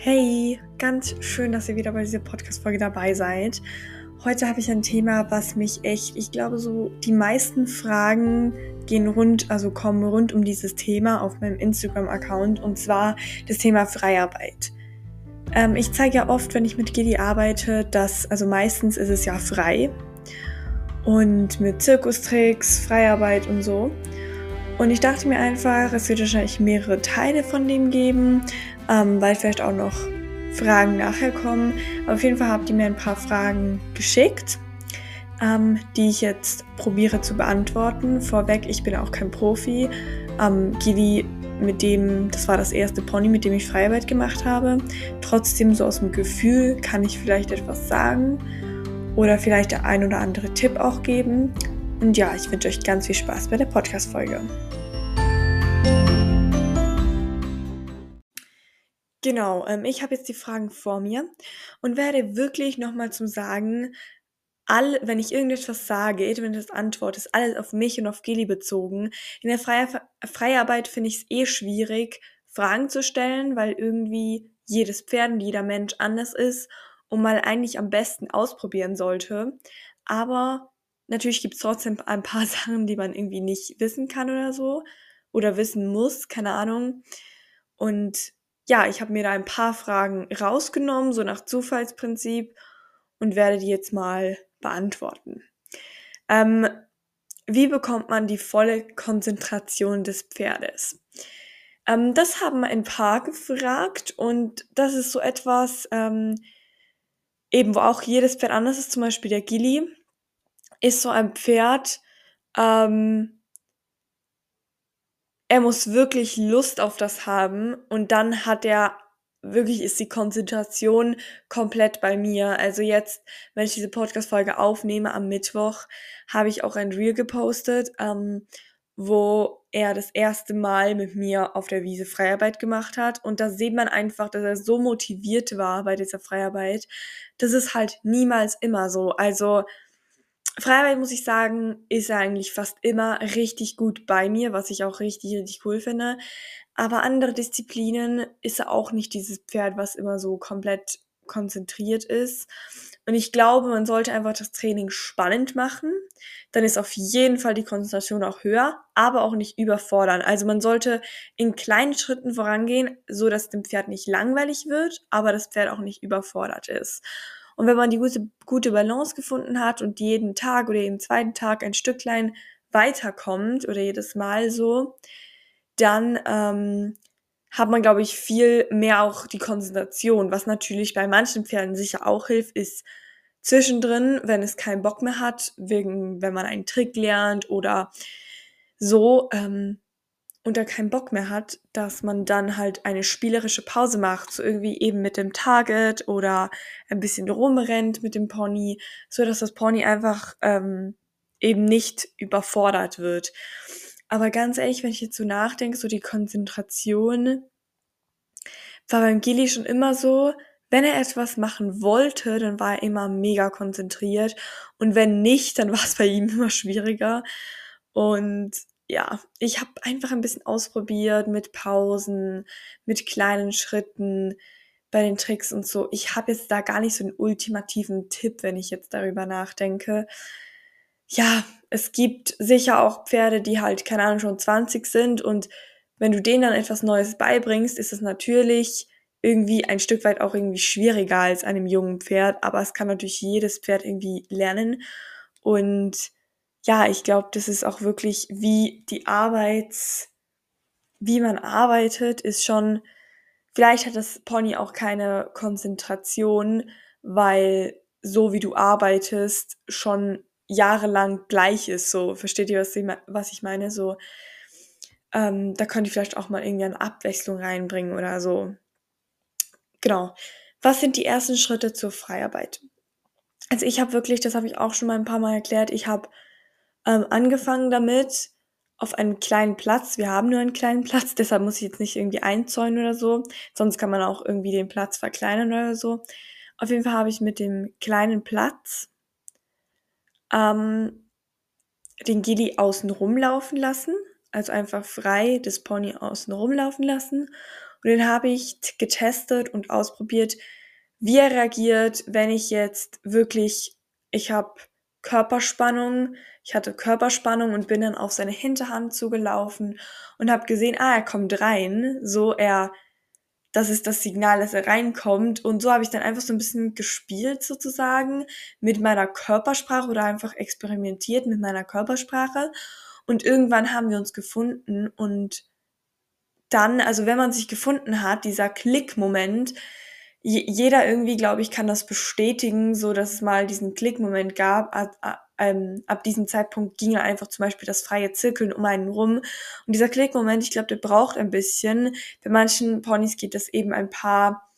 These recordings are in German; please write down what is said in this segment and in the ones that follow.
Hey, ganz schön, dass ihr wieder bei dieser Podcast-Folge dabei seid. Heute habe ich ein Thema, was mich echt, ich glaube, so die meisten Fragen gehen rund, also kommen rund um dieses Thema auf meinem Instagram-Account und zwar das Thema Freiarbeit. Ähm, ich zeige ja oft, wenn ich mit Gedi arbeite, dass, also meistens ist es ja frei und mit Zirkustricks, Freiarbeit und so. Und ich dachte mir einfach, es wird wahrscheinlich mehrere Teile von dem geben, ähm, weil vielleicht auch noch Fragen nachher kommen. Auf jeden Fall habt ihr mir ein paar Fragen geschickt, ähm, die ich jetzt probiere zu beantworten. Vorweg, ich bin auch kein Profi. Ähm, Gili, mit dem, das war das erste Pony, mit dem ich Freiarbeit gemacht habe. Trotzdem so aus dem Gefühl kann ich vielleicht etwas sagen oder vielleicht der ein oder andere Tipp auch geben. Und ja, ich wünsche euch ganz viel Spaß bei der Podcast-Folge. Genau, ähm, ich habe jetzt die Fragen vor mir und werde wirklich nochmal zum Sagen, all, wenn ich irgendetwas sage, wenn das antworte, ist alles auf mich und auf Geli bezogen. In der Freie, Freiarbeit finde ich es eh schwierig, Fragen zu stellen, weil irgendwie jedes Pferd und jeder Mensch anders ist und mal eigentlich am besten ausprobieren sollte. Aber natürlich gibt es trotzdem ein paar Sachen, die man irgendwie nicht wissen kann oder so. Oder wissen muss, keine Ahnung. Und ja, ich habe mir da ein paar Fragen rausgenommen, so nach Zufallsprinzip, und werde die jetzt mal beantworten. Ähm, wie bekommt man die volle Konzentration des Pferdes? Ähm, das haben ein paar gefragt und das ist so etwas, ähm, eben wo auch jedes Pferd anders ist, zum Beispiel der Gilly, ist so ein Pferd, ähm, er muss wirklich Lust auf das haben und dann hat er wirklich ist die Konzentration komplett bei mir. Also jetzt, wenn ich diese Podcast-Folge aufnehme am Mittwoch, habe ich auch ein Reel gepostet, ähm, wo er das erste Mal mit mir auf der Wiese Freiarbeit gemacht hat. Und da sieht man einfach, dass er so motiviert war bei dieser Freiarbeit. Das ist halt niemals immer so. Also Freiarbeit, muss ich sagen, ist er eigentlich fast immer richtig gut bei mir, was ich auch richtig, richtig cool finde. Aber andere Disziplinen ist er auch nicht dieses Pferd, was immer so komplett konzentriert ist. Und ich glaube, man sollte einfach das Training spannend machen. Dann ist auf jeden Fall die Konzentration auch höher, aber auch nicht überfordern. Also man sollte in kleinen Schritten vorangehen, so dass dem Pferd nicht langweilig wird, aber das Pferd auch nicht überfordert ist. Und wenn man die gute, gute Balance gefunden hat und jeden Tag oder jeden zweiten Tag ein Stücklein weiterkommt oder jedes Mal so, dann ähm, hat man, glaube ich, viel mehr auch die Konzentration. Was natürlich bei manchen Pferden sicher auch hilft, ist zwischendrin, wenn es keinen Bock mehr hat, wegen, wenn man einen Trick lernt oder so, ähm, und er keinen Bock mehr hat, dass man dann halt eine spielerische Pause macht, so irgendwie eben mit dem Target oder ein bisschen rumrennt mit dem Pony, so dass das Pony einfach ähm, eben nicht überfordert wird. Aber ganz ehrlich, wenn ich jetzt so nachdenke, so die Konzentration war beim Gilly schon immer so, wenn er etwas machen wollte, dann war er immer mega konzentriert und wenn nicht, dann war es bei ihm immer schwieriger. Und ja, ich habe einfach ein bisschen ausprobiert mit Pausen, mit kleinen Schritten bei den Tricks und so. Ich habe jetzt da gar nicht so einen ultimativen Tipp, wenn ich jetzt darüber nachdenke. Ja, es gibt sicher auch Pferde, die halt, keine Ahnung, schon 20 sind und wenn du denen dann etwas Neues beibringst, ist es natürlich irgendwie ein Stück weit auch irgendwie schwieriger als einem jungen Pferd, aber es kann natürlich jedes Pferd irgendwie lernen und ja, ich glaube, das ist auch wirklich, wie die Arbeits, wie man arbeitet, ist schon, vielleicht hat das Pony auch keine Konzentration, weil so wie du arbeitest schon jahrelang gleich ist. So, versteht ihr, was ich, meine? So, ähm, da könnte ich vielleicht auch mal irgendwie eine Abwechslung reinbringen oder so. Genau. Was sind die ersten Schritte zur Freiarbeit? Also ich habe wirklich, das habe ich auch schon mal ein paar Mal erklärt, ich habe ähm, angefangen damit auf einem kleinen Platz. Wir haben nur einen kleinen Platz, deshalb muss ich jetzt nicht irgendwie einzäunen oder so. Sonst kann man auch irgendwie den Platz verkleinern oder so. Auf jeden Fall habe ich mit dem kleinen Platz ähm, den Gilly außen rumlaufen lassen. Also einfach frei das Pony außen rumlaufen lassen. Und den habe ich getestet und ausprobiert, wie er reagiert, wenn ich jetzt wirklich, ich habe Körperspannung, ich hatte Körperspannung und bin dann auf seine Hinterhand zugelaufen und habe gesehen, ah, er kommt rein, so er das ist das Signal, dass er reinkommt. Und so habe ich dann einfach so ein bisschen gespielt sozusagen mit meiner Körpersprache oder einfach experimentiert mit meiner Körpersprache. Und irgendwann haben wir uns gefunden und dann, also wenn man sich gefunden hat, dieser Klickmoment, jeder irgendwie, glaube ich, kann das bestätigen, so dass es mal diesen Klickmoment gab. Ab, ähm, ab diesem Zeitpunkt ging einfach zum Beispiel das freie Zirkeln um einen rum. Und dieser Klickmoment, ich glaube, der braucht ein bisschen. Bei manchen Ponys geht das eben ein paar,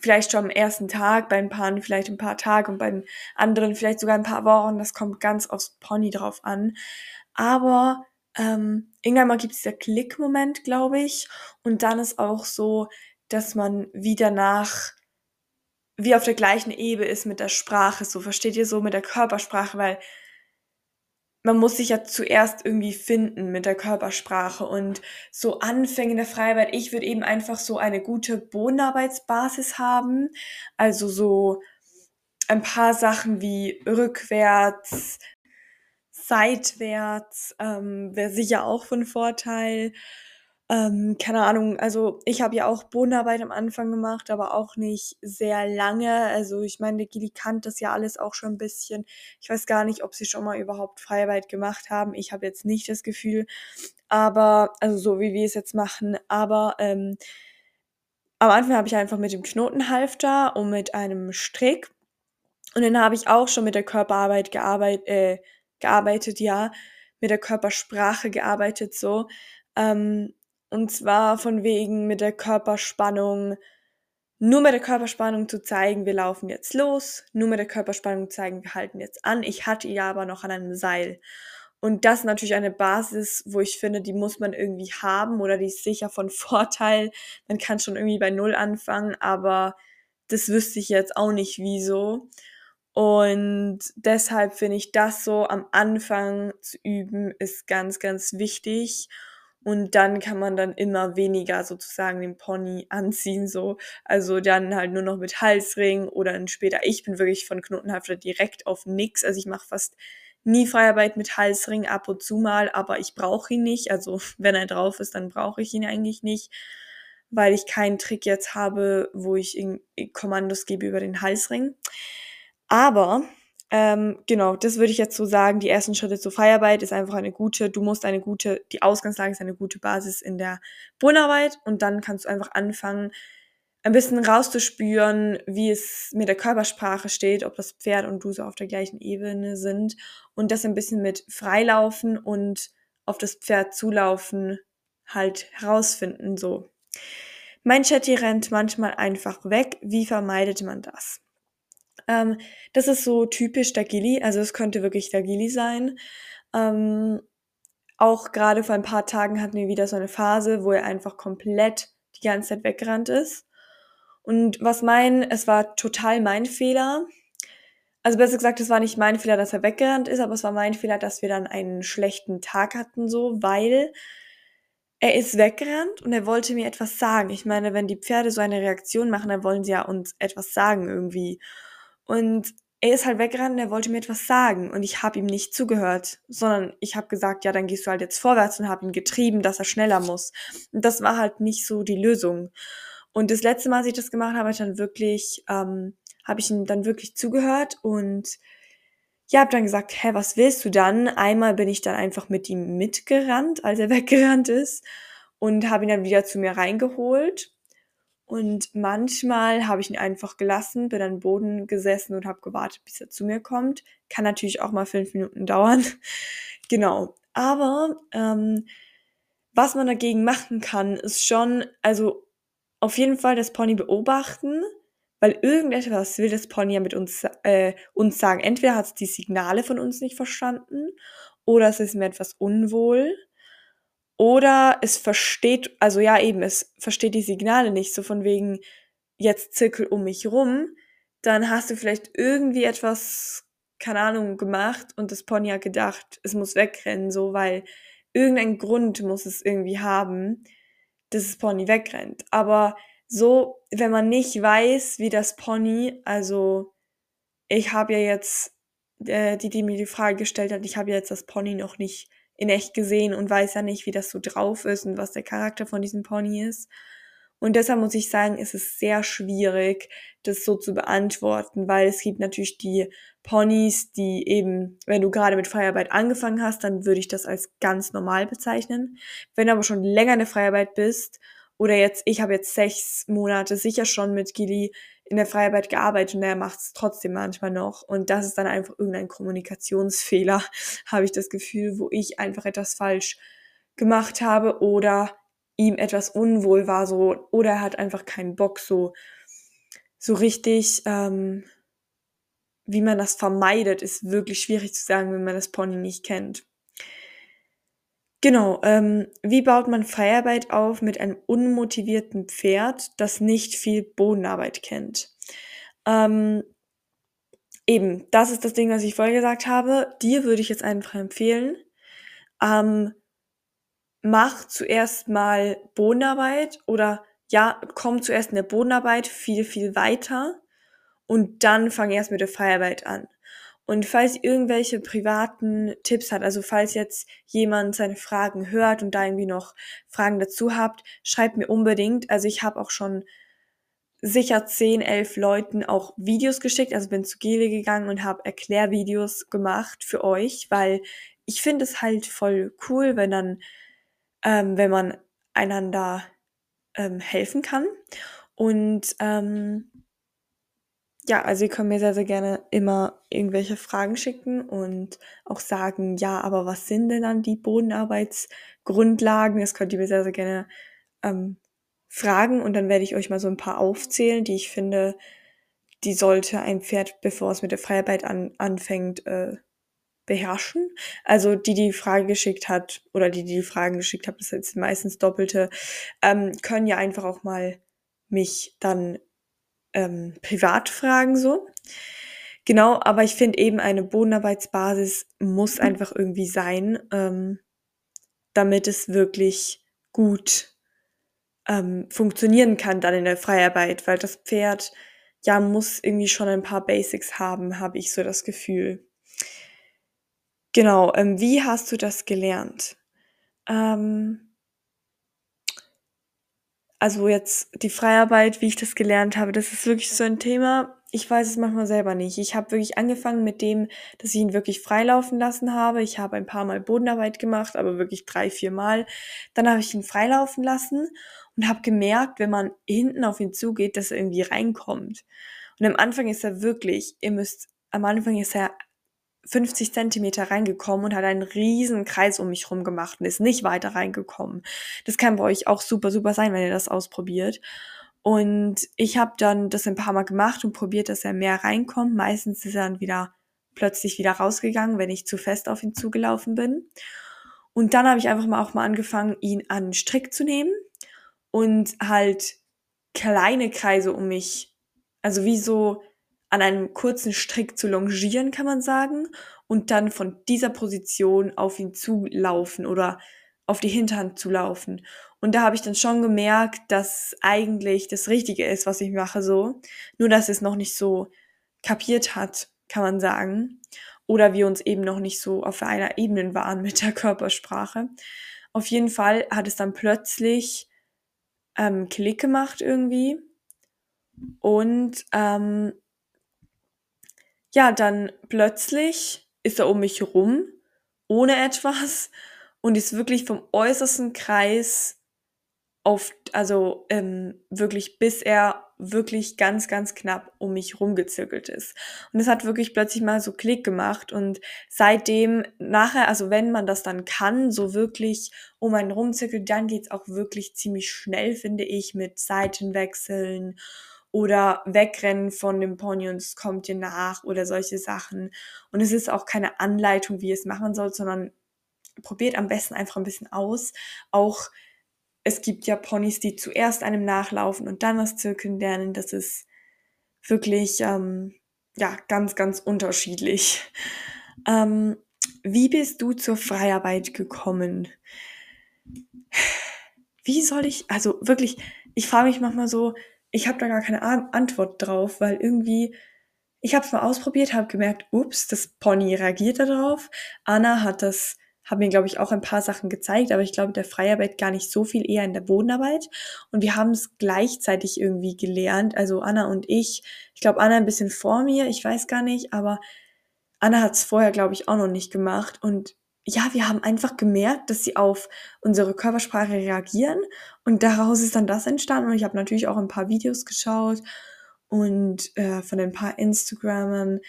vielleicht schon am ersten Tag, bei ein paar vielleicht ein paar Tage und bei den anderen vielleicht sogar ein paar Wochen. Das kommt ganz aufs Pony drauf an. Aber ähm, irgendwann mal gibt es dieser Klickmoment, glaube ich. Und dann ist auch so, dass man wieder nach wie auf der gleichen Ebene ist mit der Sprache, so versteht ihr so mit der Körpersprache, weil man muss sich ja zuerst irgendwie finden mit der Körpersprache und so Anfänge der Freiarbeit. Ich würde eben einfach so eine gute Bodenarbeitsbasis haben, also so ein paar Sachen wie rückwärts, seitwärts ähm, wäre sicher auch von Vorteil. Ähm, keine Ahnung, also ich habe ja auch Bodenarbeit am Anfang gemacht, aber auch nicht sehr lange. Also ich meine, der Gili kannt das ja alles auch schon ein bisschen. Ich weiß gar nicht, ob sie schon mal überhaupt Freiarbeit gemacht haben. Ich habe jetzt nicht das Gefühl, aber, also so wie wir es jetzt machen, aber ähm, am Anfang habe ich einfach mit dem Knotenhalfter und mit einem Strick. Und dann habe ich auch schon mit der Körperarbeit gearbeit, äh, gearbeitet, ja, mit der Körpersprache gearbeitet, so. Ähm, und zwar von wegen mit der Körperspannung, nur mit der Körperspannung zu zeigen, wir laufen jetzt los, nur mit der Körperspannung zeigen, wir halten jetzt an. Ich hatte ja aber noch an einem Seil. Und das ist natürlich eine Basis, wo ich finde, die muss man irgendwie haben oder die ist sicher von Vorteil. Man kann schon irgendwie bei Null anfangen, aber das wüsste ich jetzt auch nicht wieso. Und deshalb finde ich das so am Anfang zu üben, ist ganz, ganz wichtig. Und dann kann man dann immer weniger sozusagen den Pony anziehen, so. Also dann halt nur noch mit Halsring oder dann später. Ich bin wirklich von Knotenhafter direkt auf nix. Also ich mache fast nie Freiarbeit mit Halsring, ab und zu mal, aber ich brauche ihn nicht. Also wenn er drauf ist, dann brauche ich ihn eigentlich nicht, weil ich keinen Trick jetzt habe, wo ich Kommandos gebe über den Halsring. Aber ähm, genau, das würde ich jetzt so sagen. Die ersten Schritte zur Freiarbeit ist einfach eine gute, du musst eine gute, die Ausgangslage ist eine gute Basis in der Bodenarbeit und dann kannst du einfach anfangen, ein bisschen rauszuspüren, wie es mit der Körpersprache steht, ob das Pferd und du so auf der gleichen Ebene sind und das ein bisschen mit Freilaufen und auf das Pferd zulaufen halt herausfinden, so. Mein Chatty rennt manchmal einfach weg. Wie vermeidet man das? Ähm, das ist so typisch der Gilly, also es könnte wirklich der Gilly sein. Ähm, auch gerade vor ein paar Tagen hatten wir wieder so eine Phase, wo er einfach komplett die ganze Zeit weggerannt ist. Und was mein, es war total mein Fehler. Also besser gesagt, es war nicht mein Fehler, dass er weggerannt ist, aber es war mein Fehler, dass wir dann einen schlechten Tag hatten, so, weil er ist weggerannt und er wollte mir etwas sagen. Ich meine, wenn die Pferde so eine Reaktion machen, dann wollen sie ja uns etwas sagen irgendwie. Und er ist halt weggerannt er wollte mir etwas sagen und ich habe ihm nicht zugehört, sondern ich habe gesagt, ja, dann gehst du halt jetzt vorwärts und habe ihn getrieben, dass er schneller muss. Und das war halt nicht so die Lösung. Und das letzte Mal, als ich das gemacht habe, habe ich dann wirklich, ähm, habe ich ihm dann wirklich zugehört und ja, habe dann gesagt, hä, was willst du dann? Einmal bin ich dann einfach mit ihm mitgerannt, als er weggerannt ist und habe ihn dann wieder zu mir reingeholt und manchmal habe ich ihn einfach gelassen, bin den Boden gesessen und habe gewartet, bis er zu mir kommt. Kann natürlich auch mal fünf Minuten dauern. genau. Aber ähm, was man dagegen machen kann, ist schon, also auf jeden Fall das Pony beobachten, weil irgendetwas will das Pony ja mit uns, äh, uns sagen. Entweder hat es die Signale von uns nicht verstanden oder es ist mir etwas unwohl oder es versteht, also ja eben, es versteht die Signale nicht, so von wegen jetzt zirkel um mich rum, dann hast du vielleicht irgendwie etwas, keine Ahnung, gemacht und das Pony hat gedacht, es muss wegrennen, so, weil irgendein Grund muss es irgendwie haben, dass das Pony wegrennt. Aber so, wenn man nicht weiß, wie das Pony, also ich habe ja jetzt, äh, die, die mir die Frage gestellt hat, ich habe ja jetzt das Pony noch nicht in echt gesehen und weiß ja nicht, wie das so drauf ist und was der Charakter von diesem Pony ist. Und deshalb muss ich sagen, ist es sehr schwierig, das so zu beantworten, weil es gibt natürlich die Ponys, die eben, wenn du gerade mit Freiarbeit angefangen hast, dann würde ich das als ganz normal bezeichnen. Wenn du aber schon länger in der Freiarbeit bist oder jetzt, ich habe jetzt sechs Monate sicher schon mit Gili in der Freiarbeit gearbeitet und er macht es trotzdem manchmal noch. Und das ist dann einfach irgendein Kommunikationsfehler, habe ich das Gefühl, wo ich einfach etwas falsch gemacht habe oder ihm etwas unwohl war, so, oder er hat einfach keinen Bock, so, so richtig, ähm, wie man das vermeidet, ist wirklich schwierig zu sagen, wenn man das Pony nicht kennt. Genau, ähm, wie baut man Freiarbeit auf mit einem unmotivierten Pferd, das nicht viel Bodenarbeit kennt? Ähm, eben, das ist das Ding, was ich vorher gesagt habe. Dir würde ich jetzt einfach empfehlen, ähm, mach zuerst mal Bodenarbeit oder ja, komm zuerst in der Bodenarbeit viel, viel weiter und dann fang erst mit der Freiarbeit an. Und falls irgendwelche privaten Tipps hat, also falls jetzt jemand seine Fragen hört und da irgendwie noch Fragen dazu habt, schreibt mir unbedingt. Also ich habe auch schon sicher 10, 11 Leuten auch Videos geschickt. Also bin zu Gele gegangen und habe Erklärvideos gemacht für euch, weil ich finde es halt voll cool, wenn dann, ähm, wenn man einander ähm, helfen kann. Und ähm, ja, also ihr könnt mir sehr, sehr gerne immer irgendwelche Fragen schicken und auch sagen, ja, aber was sind denn dann die Bodenarbeitsgrundlagen? Das könnt ihr mir sehr, sehr gerne ähm, fragen und dann werde ich euch mal so ein paar aufzählen, die ich finde, die sollte ein Pferd, bevor es mit der Freiarbeit an, anfängt, äh, beherrschen. Also die, die Frage geschickt hat oder die, die, die Fragen geschickt hat, das jetzt meistens Doppelte, ähm, können ja einfach auch mal mich dann ähm, Privatfragen so. Genau, aber ich finde eben eine Bodenarbeitsbasis muss mhm. einfach irgendwie sein, ähm, damit es wirklich gut ähm, funktionieren kann dann in der Freiarbeit, weil das Pferd ja muss irgendwie schon ein paar Basics haben, habe ich so das Gefühl. Genau, ähm, wie hast du das gelernt? Ähm, also jetzt die Freiarbeit, wie ich das gelernt habe, das ist wirklich so ein Thema. Ich weiß es manchmal selber nicht. Ich habe wirklich angefangen mit dem, dass ich ihn wirklich freilaufen lassen habe. Ich habe ein paar Mal Bodenarbeit gemacht, aber wirklich drei, vier Mal. Dann habe ich ihn freilaufen lassen und habe gemerkt, wenn man hinten auf ihn zugeht, dass er irgendwie reinkommt. Und am Anfang ist er wirklich, ihr müsst, am Anfang ist er 50 Zentimeter reingekommen und hat einen riesen Kreis um mich rum gemacht und ist nicht weiter reingekommen. Das kann bei euch auch super, super sein, wenn ihr das ausprobiert. Und ich habe dann das ein paar Mal gemacht und probiert, dass er mehr reinkommt. Meistens ist er dann wieder plötzlich wieder rausgegangen, wenn ich zu fest auf ihn zugelaufen bin. Und dann habe ich einfach mal auch mal angefangen, ihn an den Strick zu nehmen und halt kleine Kreise um mich, also wie so an einem kurzen Strick zu longieren, kann man sagen, und dann von dieser Position auf ihn zu laufen oder auf die Hinterhand zu laufen. Und da habe ich dann schon gemerkt, dass eigentlich das Richtige ist, was ich mache so. Nur dass es noch nicht so kapiert hat, kann man sagen. Oder wir uns eben noch nicht so auf einer Ebene waren mit der Körpersprache. Auf jeden Fall hat es dann plötzlich ähm, Klick gemacht irgendwie. Und ähm, ja, dann plötzlich ist er um mich rum, ohne etwas und ist wirklich vom äußersten Kreis auf, also ähm, wirklich, bis er wirklich ganz, ganz knapp um mich rumgezirkelt ist. Und es hat wirklich plötzlich mal so Klick gemacht und seitdem nachher, also wenn man das dann kann, so wirklich um einen rumzirkelt, dann geht's auch wirklich ziemlich schnell, finde ich, mit Seitenwechseln oder wegrennen von dem Pony und es kommt dir nach oder solche Sachen. Und es ist auch keine Anleitung, wie ihr es machen sollt, sondern probiert am besten einfach ein bisschen aus. Auch es gibt ja Ponys, die zuerst einem nachlaufen und dann das Zirkeln lernen. Das ist wirklich ähm, ja ganz, ganz unterschiedlich. Ähm, wie bist du zur Freiarbeit gekommen? wie soll ich, also wirklich, ich frage mich manchmal so, ich habe da gar keine Antwort drauf, weil irgendwie, ich habe es mal ausprobiert, habe gemerkt, ups, das Pony reagiert darauf. Anna hat das, hat mir, glaube ich, auch ein paar Sachen gezeigt, aber ich glaube, der Freiarbeit gar nicht so viel eher in der Bodenarbeit. Und wir haben es gleichzeitig irgendwie gelernt, also Anna und ich. Ich glaube, Anna ein bisschen vor mir, ich weiß gar nicht, aber Anna hat es vorher, glaube ich, auch noch nicht gemacht. Und ja, wir haben einfach gemerkt, dass sie auf unsere Körpersprache reagieren und daraus ist dann das entstanden. Und ich habe natürlich auch ein paar Videos geschaut und äh, von ein paar Instagramern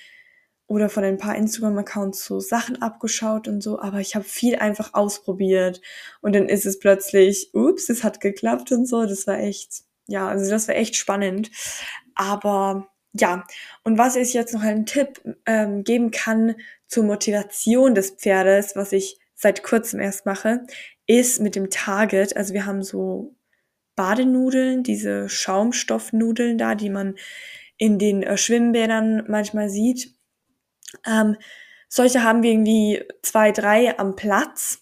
oder von ein paar Instagram-Accounts so Sachen abgeschaut und so, aber ich habe viel einfach ausprobiert und dann ist es plötzlich, ups, es hat geklappt und so. Das war echt, ja, also das war echt spannend. Aber ja, und was ich jetzt noch einen Tipp ähm, geben kann zur Motivation des Pferdes, was ich seit kurzem erst mache, ist mit dem Target. Also wir haben so Badenudeln, diese Schaumstoffnudeln da, die man in den äh, Schwimmbädern manchmal sieht. Ähm, solche haben wir irgendwie zwei, drei am Platz.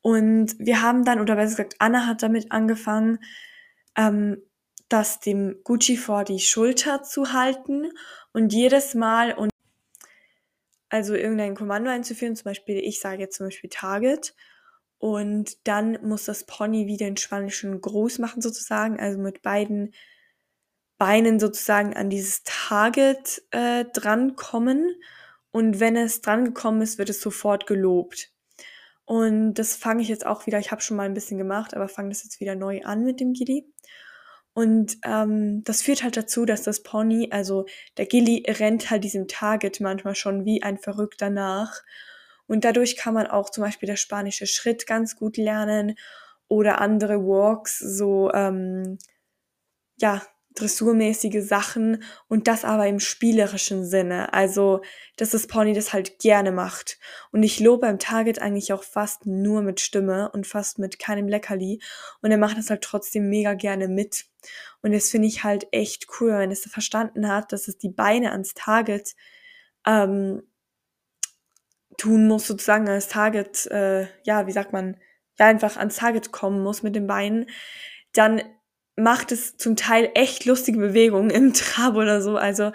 Und wir haben dann, oder besser gesagt, Anna hat damit angefangen, ähm, das dem Gucci vor die Schulter zu halten und jedes Mal und also irgendein Kommando einzuführen, zum Beispiel, ich sage jetzt zum Beispiel Target und dann muss das Pony wieder den spanischen Gruß machen sozusagen, also mit beiden Beinen sozusagen an dieses Target äh, drankommen und wenn es drangekommen ist, wird es sofort gelobt. Und das fange ich jetzt auch wieder, ich habe schon mal ein bisschen gemacht, aber fange das jetzt wieder neu an mit dem Giddy. Und ähm, das führt halt dazu, dass das Pony, also der Gilly rennt halt diesem Target manchmal schon wie ein Verrückter nach. Und dadurch kann man auch zum Beispiel der spanische Schritt ganz gut lernen oder andere Walks, so ähm, ja, dressurmäßige Sachen und das aber im spielerischen Sinne. Also, dass das Pony das halt gerne macht. Und ich lobe beim Target eigentlich auch fast nur mit Stimme und fast mit keinem Leckerli. Und er macht das halt trotzdem mega gerne mit. Und das finde ich halt echt cool, wenn es verstanden hat, dass es die Beine ans Target ähm, tun muss, sozusagen als Target, äh, ja, wie sagt man, ja, einfach ans Target kommen muss mit den Beinen, dann macht es zum Teil echt lustige Bewegungen im Trab oder so. Also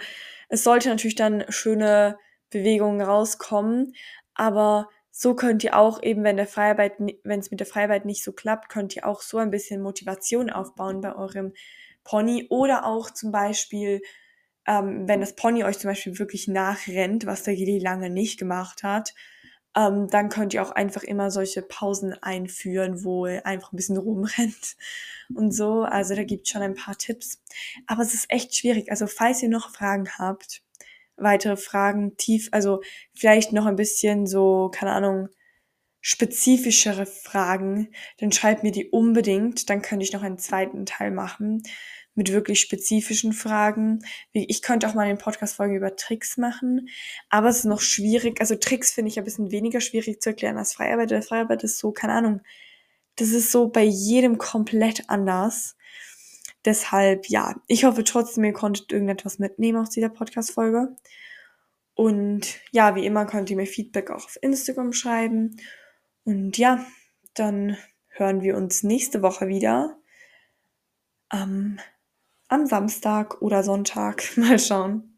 es sollte natürlich dann schöne Bewegungen rauskommen, aber so könnt ihr auch eben, wenn der Freiarbeit, wenn es mit der Freiarbeit nicht so klappt, könnt ihr auch so ein bisschen Motivation aufbauen bei eurem Pony oder auch zum Beispiel, ähm, wenn das Pony euch zum Beispiel wirklich nachrennt, was der Gili lange nicht gemacht hat, ähm, dann könnt ihr auch einfach immer solche Pausen einführen, wo ihr einfach ein bisschen rumrennt und so. Also da gibt es schon ein paar Tipps. Aber es ist echt schwierig. Also falls ihr noch Fragen habt, weitere Fragen tief, also vielleicht noch ein bisschen so, keine Ahnung, spezifischere Fragen, dann schreibt mir die unbedingt. Dann könnte ich noch einen zweiten Teil machen mit wirklich spezifischen Fragen. Ich könnte auch mal eine Podcast-Folge über Tricks machen, aber es ist noch schwierig. Also Tricks finde ich ein bisschen weniger schwierig zu erklären als Freiarbeit. Der Freiarbeit ist so, keine Ahnung, das ist so bei jedem komplett anders. Deshalb, ja, ich hoffe trotzdem, ihr konntet irgendetwas mitnehmen aus dieser Podcast-Folge. Und ja, wie immer könnt ihr mir Feedback auch auf Instagram schreiben. Und ja, dann hören wir uns nächste Woche wieder. Ähm, am Samstag oder Sonntag. Mal schauen.